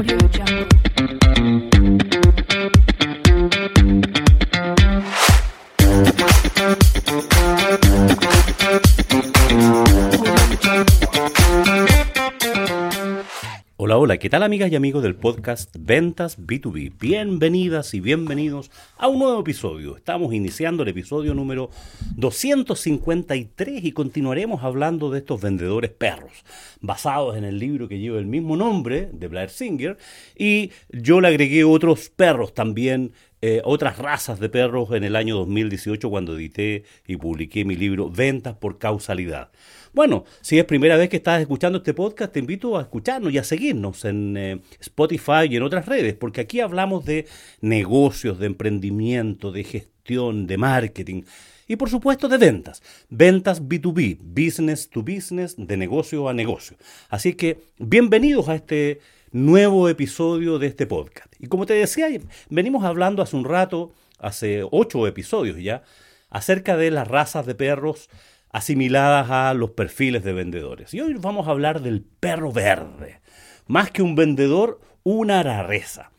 Audio Jungle. ¿Qué tal amigas y amigos del podcast Ventas B2B? Bienvenidas y bienvenidos a un nuevo episodio. Estamos iniciando el episodio número 253 y continuaremos hablando de estos vendedores perros, basados en el libro que lleva el mismo nombre de Blair Singer y yo le agregué otros perros también eh, otras razas de perros en el año 2018 cuando edité y publiqué mi libro Ventas por Causalidad. Bueno, si es primera vez que estás escuchando este podcast, te invito a escucharnos y a seguirnos en eh, Spotify y en otras redes, porque aquí hablamos de negocios, de emprendimiento, de gestión, de marketing y por supuesto de ventas. Ventas B2B, business to business, de negocio a negocio. Así que bienvenidos a este nuevo episodio de este podcast. Y como te decía, venimos hablando hace un rato, hace ocho episodios ya, acerca de las razas de perros asimiladas a los perfiles de vendedores. Y hoy vamos a hablar del perro verde. Más que un vendedor, una rareza.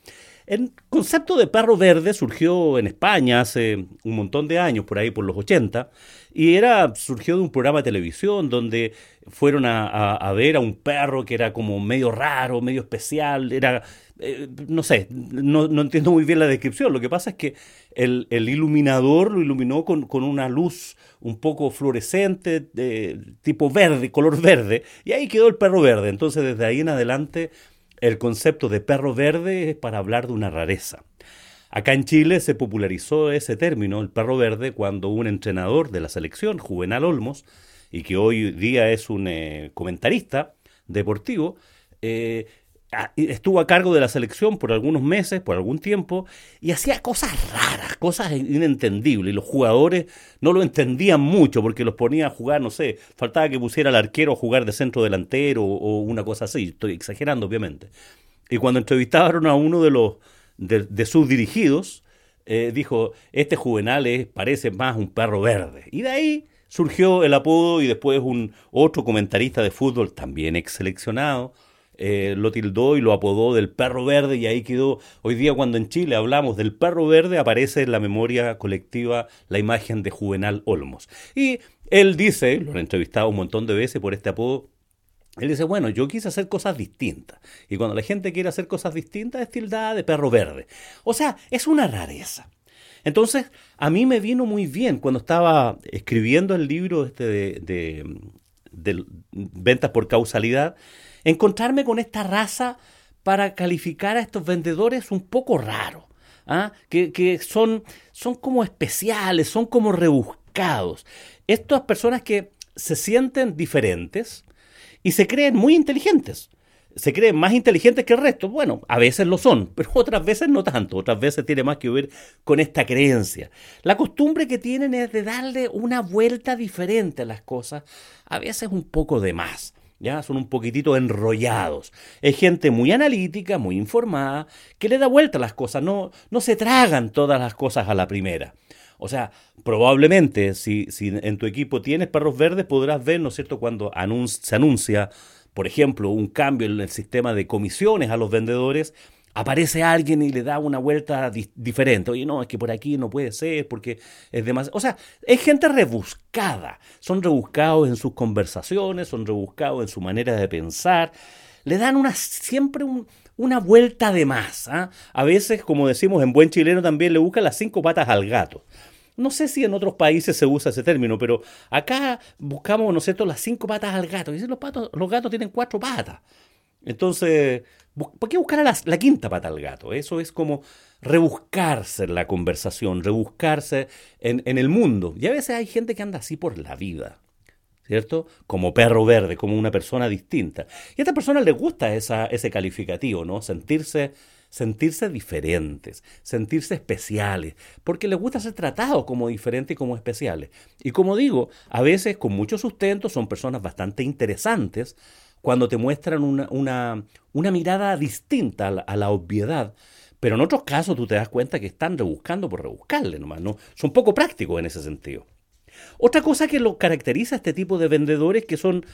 El concepto de perro verde surgió en España hace un montón de años, por ahí por los 80, y era, surgió de un programa de televisión donde fueron a, a- a ver a un perro que era como medio raro, medio especial, era, eh, no sé, no, no entiendo muy bien la descripción. Lo que pasa es que el, el iluminador lo iluminó con, con una luz un poco fluorescente, de tipo verde, color verde, y ahí quedó el perro verde. Entonces desde ahí en adelante el concepto de perro verde es para hablar de una rareza. Acá en Chile se popularizó ese término, el perro verde, cuando un entrenador de la selección, Juvenal Olmos, y que hoy día es un eh, comentarista deportivo, eh, estuvo a cargo de la selección por algunos meses, por algún tiempo, y hacía cosas raras, cosas inentendibles, y los jugadores no lo entendían mucho porque los ponía a jugar, no sé, faltaba que pusiera al arquero a jugar de centro delantero o, una cosa así, estoy exagerando obviamente. Y cuando entrevistaron a uno de los de, de sus dirigidos, eh, dijo, este juvenal es, parece más un perro verde. Y de ahí surgió el apodo y después un otro comentarista de fútbol, también ex seleccionado, eh, lo tildó y lo apodó del perro verde y ahí quedó. Hoy día cuando en Chile hablamos del perro verde aparece en la memoria colectiva la imagen de Juvenal Olmos. Y él dice, lo han entrevistado un montón de veces por este apodo, él dice, bueno, yo quise hacer cosas distintas. Y cuando la gente quiere hacer cosas distintas es tildada de perro verde. O sea, es una rareza. Entonces, a mí me vino muy bien cuando estaba escribiendo el libro este de, de- de ventas por causalidad, encontrarme con esta raza para calificar a estos vendedores un poco raros, ¿ah? que, que son, son como especiales, son como rebuscados. Estas personas que se sienten diferentes y se creen muy inteligentes. Se creen más inteligentes que el resto. Bueno, a veces lo son, pero otras veces no tanto. Otras veces tiene más que ver con esta creencia. La costumbre que tienen es de darle una vuelta diferente a las cosas, a veces un poco de más. Ya son un poquitito enrollados. Es gente muy analítica, muy informada, que le da vuelta a las cosas, no, no se tragan todas las cosas a la primera. O sea, probablemente si, si en tu equipo tienes perros verdes, podrás ver, ¿no es cierto?, cuando se anuncia, por ejemplo, un cambio en el sistema de comisiones a los vendedores, aparece alguien y le da una vuelta di- diferente. Oye, no, es que por aquí no puede ser porque es demasiado... O sea, es gente rebuscada. Son rebuscados en sus conversaciones, son rebuscados en su manera de pensar. Le dan una, siempre un- una vuelta de más. ¿ah? A veces, como decimos en buen chileno, también le buscan las cinco patas al gato. No sé si en otros países se usa ese término, pero acá buscamos, ¿no es cierto?, las cinco patas al gato. Dicen, los, los gatos tienen cuatro patas. Entonces, ¿por qué buscar a la, quinta pata al gato? Eso es como rebuscarse en la conversación, rebuscarse en, el mundo. Y a veces hay gente que anda así por la vida. ¿cierto? Como perro verde, como una persona distinta. Y a esta persona le gusta ese calificativo, ¿no? Sentirse, sentirse diferentes, sentirse especiales, porque les gusta ser tratados como diferentes y como especiales. Y como digo, a veces con mucho sustento son personas bastante interesantes cuando te muestran una, una, una mirada distinta a la, obviedad. Pero en otros casos tú te das cuenta que están rebuscando por rebuscarle nomás, ¿no? Son poco prácticos en ese sentido. Otra cosa que lo caracteriza a este tipo de vendedores que son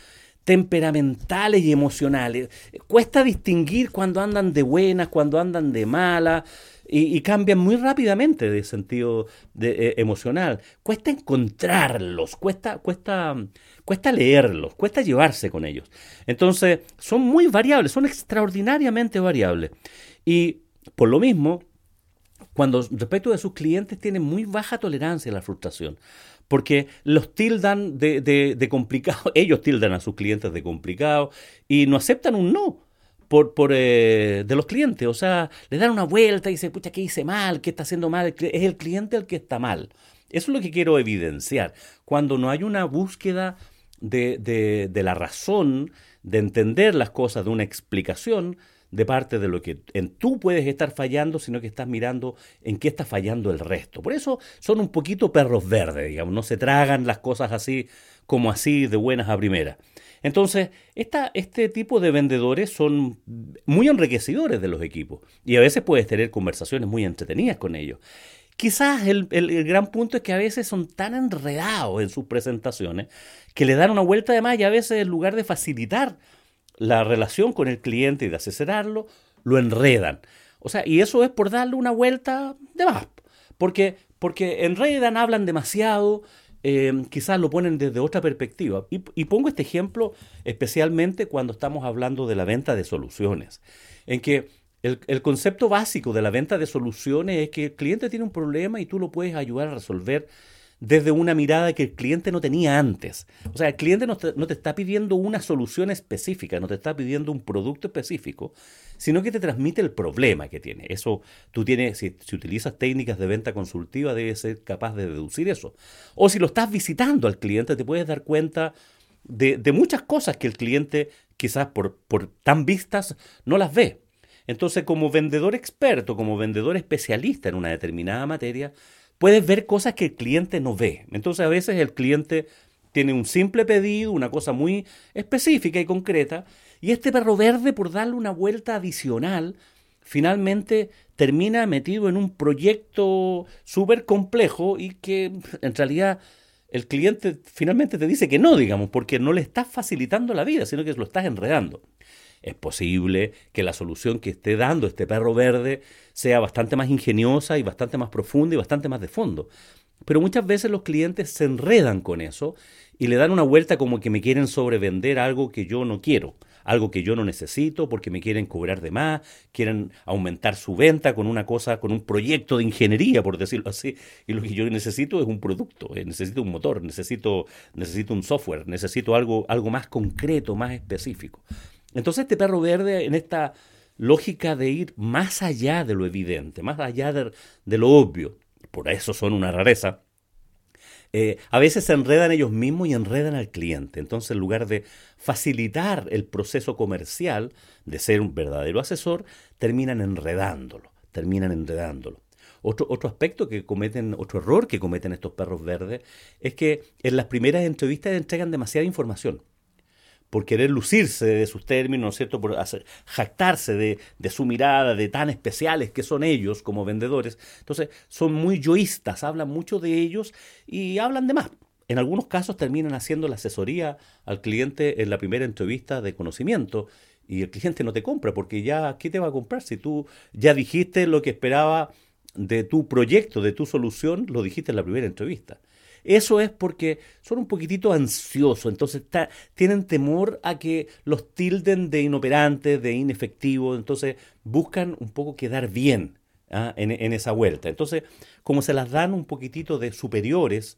temperamentales y emocionales. Cuesta distinguir cuando andan de buenas, cuando andan de malas. Y, cambian muy rápidamente de sentido de, eh, emocional. Cuesta encontrarlos, cuesta, cuesta, cuesta leerlos, cuesta llevarse con ellos. Entonces, son muy variables, son extraordinariamente variables. Y por lo mismo, cuando respecto de sus clientes tienen muy baja tolerancia a la frustración porque los tildan de, de, complicado, ellos tildan a sus clientes de complicado y no aceptan un no por, por eh, de los clientes. O sea, le dan una vuelta y dicen, pucha, ¿qué hice mal? ¿Qué está haciendo mal? Es el cliente el que está mal. Eso es lo que quiero evidenciar. Cuando no hay una búsqueda de, de, de la razón, de entender las cosas, de una explicación, de parte de lo que en tú puedes estar fallando, sino que estás mirando en qué está fallando el resto. Por eso son un poquito perros verdes, digamos, no se tragan las cosas así como así de buenas a primeras. Entonces, esta, este tipo de vendedores son muy enriquecedores de los equipos y a veces puedes tener conversaciones muy entretenidas con ellos. Quizás el, el, gran punto es que a veces son tan enredados en sus presentaciones que le dan una vuelta de más y a veces en lugar de facilitar la relación con el cliente y de asesorarlo, lo enredan. O sea, y eso es por darle una vuelta de más. Porque, porque enredan, hablan demasiado, eh, quizás lo ponen desde otra perspectiva. Y, y, pongo este ejemplo especialmente cuando estamos hablando de la venta de soluciones, en que el, el, concepto básico de la venta de soluciones es que el cliente tiene un problema y tú lo puedes ayudar a resolver desde una mirada que el cliente no tenía antes. O sea, el cliente no te, no te, está pidiendo una solución específica, no te está pidiendo un producto específico, sino que te transmite el problema que tiene. Eso tú tienes, si, si utilizas técnicas de venta consultiva, debes ser capaz de deducir eso. O si lo estás visitando al cliente, te puedes dar cuenta de, de muchas cosas que el cliente quizás por, por tan vistas no las ve. Entonces, como vendedor experto, como vendedor especialista en una determinada materia, puedes ver cosas que el cliente no ve. Entonces a veces el cliente tiene un simple pedido, una cosa muy específica y concreta, y este perro verde, por darle una vuelta adicional, finalmente termina metido en un proyecto súper complejo y que en realidad el cliente finalmente te dice que no, digamos, porque no le estás facilitando la vida, sino que lo estás enredando. Es posible que la solución que esté dando este perro verde sea bastante más ingeniosa y bastante más profunda y bastante más de fondo. Pero muchas veces los clientes se enredan con eso y le dan una vuelta como que me quieren sobrevender algo que yo no quiero, algo que yo no necesito porque me quieren cobrar de más, quieren aumentar su venta con una cosa, con un proyecto de ingeniería, por decirlo así, y lo que yo necesito es un producto, eh, necesito un motor, necesito, necesito un software, necesito algo, algo más concreto, más específico. Entonces este perro verde en esta lógica de ir más allá de lo evidente, más allá de, lo obvio, por eso son una rareza, eh, a veces se enredan ellos mismos y enredan al cliente. Entonces, en lugar de facilitar el proceso comercial, de ser un verdadero asesor, terminan enredándolo, terminan enredándolo. Otro, otro aspecto que cometen, otro error que cometen estos perros verdes, es que en las primeras entrevistas entregan demasiada información por querer lucirse de sus términos, ¿no es cierto? Por hacer, jactarse de, de, su mirada, de tan especiales que son ellos como vendedores. Entonces, son muy yoístas, hablan mucho de ellos y hablan de más. En algunos casos terminan haciendo la asesoría al cliente en la primera entrevista de conocimiento y el cliente no te compra porque ya, ¿qué te va a comprar si tú ya dijiste lo que esperaba de tu proyecto, de tu solución, lo dijiste en la primera entrevista? Eso es porque son un poquitito ansiosos, entonces tienen temor a que los tilden de inoperantes, de inefectivos, entonces buscan un poco quedar bien ¿ah? en, esa vuelta. Entonces, como se las dan un poquitito de superiores,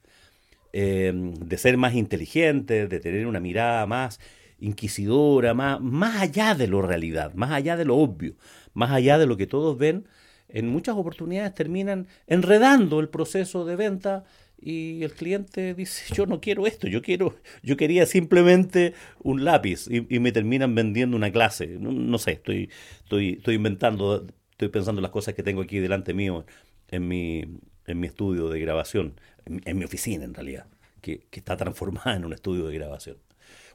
eh, de ser más inteligentes, de tener una mirada más inquisidora, más, más allá de lo realidad, más allá de lo obvio, más allá de lo que todos ven, en muchas oportunidades terminan enredando el proceso de venta y el cliente dice yo no quiero esto yo quiero yo quería simplemente un lápiz y, me terminan vendiendo una clase. No, sé estoy estoy estoy inventando estoy pensando en las cosas que tengo aquí delante mío en mi en mi estudio de grabación en, mi oficina en realidad que, que está transformada en un estudio de grabación.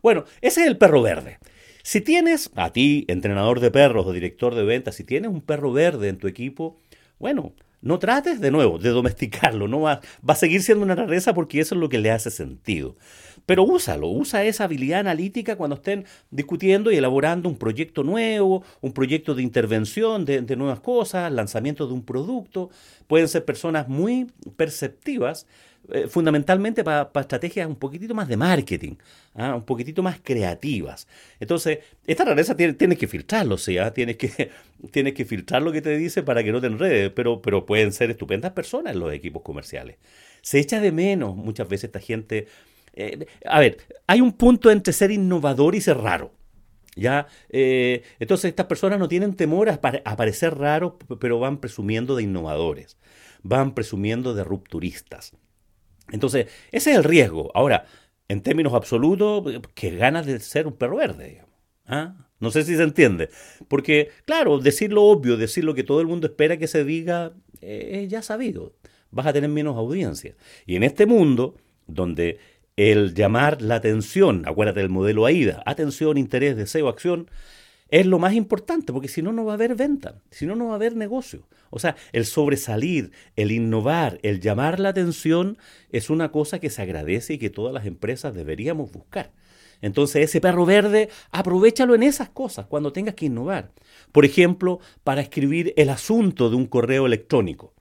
Bueno ese es el perro verde. Si tienes a ti entrenador de perros o director de ventas si tienes un perro verde en tu equipo bueno no trates de nuevo de domesticarlo, no va, va a seguir siendo una rareza porque eso es lo que le hace sentido. Pero úsalo, usa esa habilidad analítica cuando estén discutiendo y elaborando un proyecto nuevo, un proyecto de intervención de, nuevas cosas, lanzamiento de un producto. Pueden ser personas muy perceptivas, eh, fundamentalmente para estrategias un poquitito más de marketing, ¿ah? un poquitito más creativas. Entonces, esta rareza tienes que filtrarlo. ¿ah? tienes, que, tienes que filtrar lo que te dice para que no te enredes, pero, pero pueden ser estupendas personas en los equipos comerciales. Se echa de menos muchas veces esta gente eh, a ver, hay un punto entre ser innovador y ser raro. ¿Ya? Eh, entonces estas personas no tienen temor a, parecer raros, pero van presumiendo de innovadores, van presumiendo de rupturistas. Entonces, ese es el riesgo. Ahora, en términos absolutos, que ganas de ser un perro verde, ¿Ah? No sé si se entiende. Porque, claro, decir lo obvio, decir lo que todo el mundo espera que se diga, eh, ya sabido. Vas a tener menos audiencia. Y en este mundo, donde el llamar la atención, acuérdate del modelo AIDA, atención, interés, deseo, acción, es lo más importante, porque si no, no va a haber venta, si no, no va a haber negocio. O sea, el sobresalir, el innovar, el llamar la atención es una cosa que se agradece y que todas las empresas deberíamos buscar. Entonces, ese perro verde, aprovechalo en esas cosas cuando tengas que innovar. Por ejemplo, para escribir el asunto de un correo electrónico.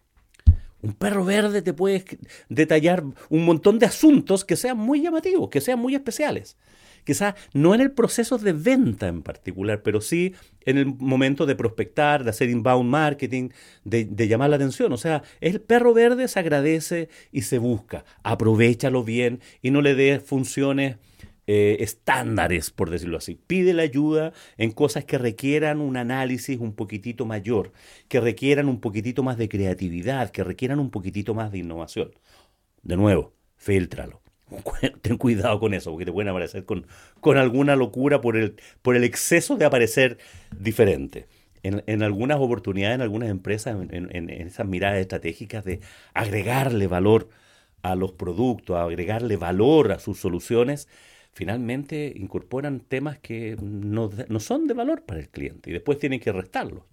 Un perro verde te puede detallar un montón de asuntos que sean muy llamativos, que sean muy especiales. Quizás no en el proceso de venta en particular, pero sí en el momento de prospectar, de hacer inbound marketing, de, llamar la atención. O sea, el perro verde se agradece y se busca. Aprovechalo bien y no le des funciones eh, estándares, por decirlo así. Pide la ayuda en cosas que requieran un análisis un poquitito mayor, que requieran un poquitito más de creatividad, que requieran un poquitito más de innovación. De nuevo, filtralo. Ten cuidado con eso, porque te pueden aparecer con, con alguna locura por el, por el exceso de aparecer diferente. En, algunas oportunidades, en algunas empresas, en, en, esas miradas estratégicas de agregarle valor a los productos, agregarle valor a sus soluciones, finalmente incorporan temas que no, son de valor para el cliente y después tienen que restarlos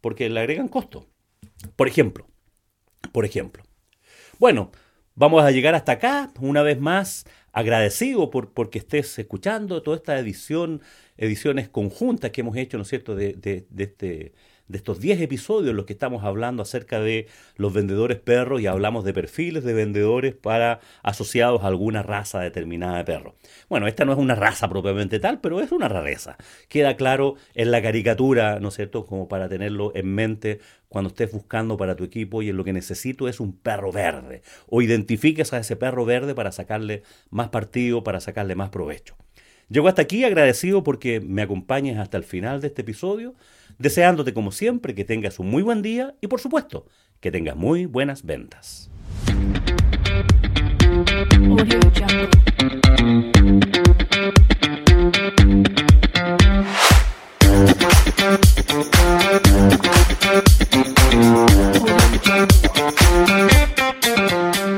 porque le agregan costo. Por ejemplo, por ejemplo. Bueno, vamos a llegar hasta acá una vez más agradecido por porque estés escuchando toda esta edición, ediciones conjuntas que hemos hecho, ¿no es cierto?, de, de, de este de estos 10 episodios en los que estamos hablando acerca de los vendedores perros y hablamos de perfiles de vendedores para asociados a alguna raza determinada de perros. Bueno, esta no es una raza propiamente tal, pero es una rareza. Queda claro en la caricatura, ¿no es cierto?, como para tenerlo en mente cuando estés buscando para tu equipo y en lo que necesito es un perro verde. O identifiques a ese perro verde para sacarle más partido, para sacarle más provecho. Llego hasta aquí agradecido porque me acompañes hasta el final de este episodio deseándote como siempre que tengas un muy buen día y por supuesto que tengas muy buenas ventas.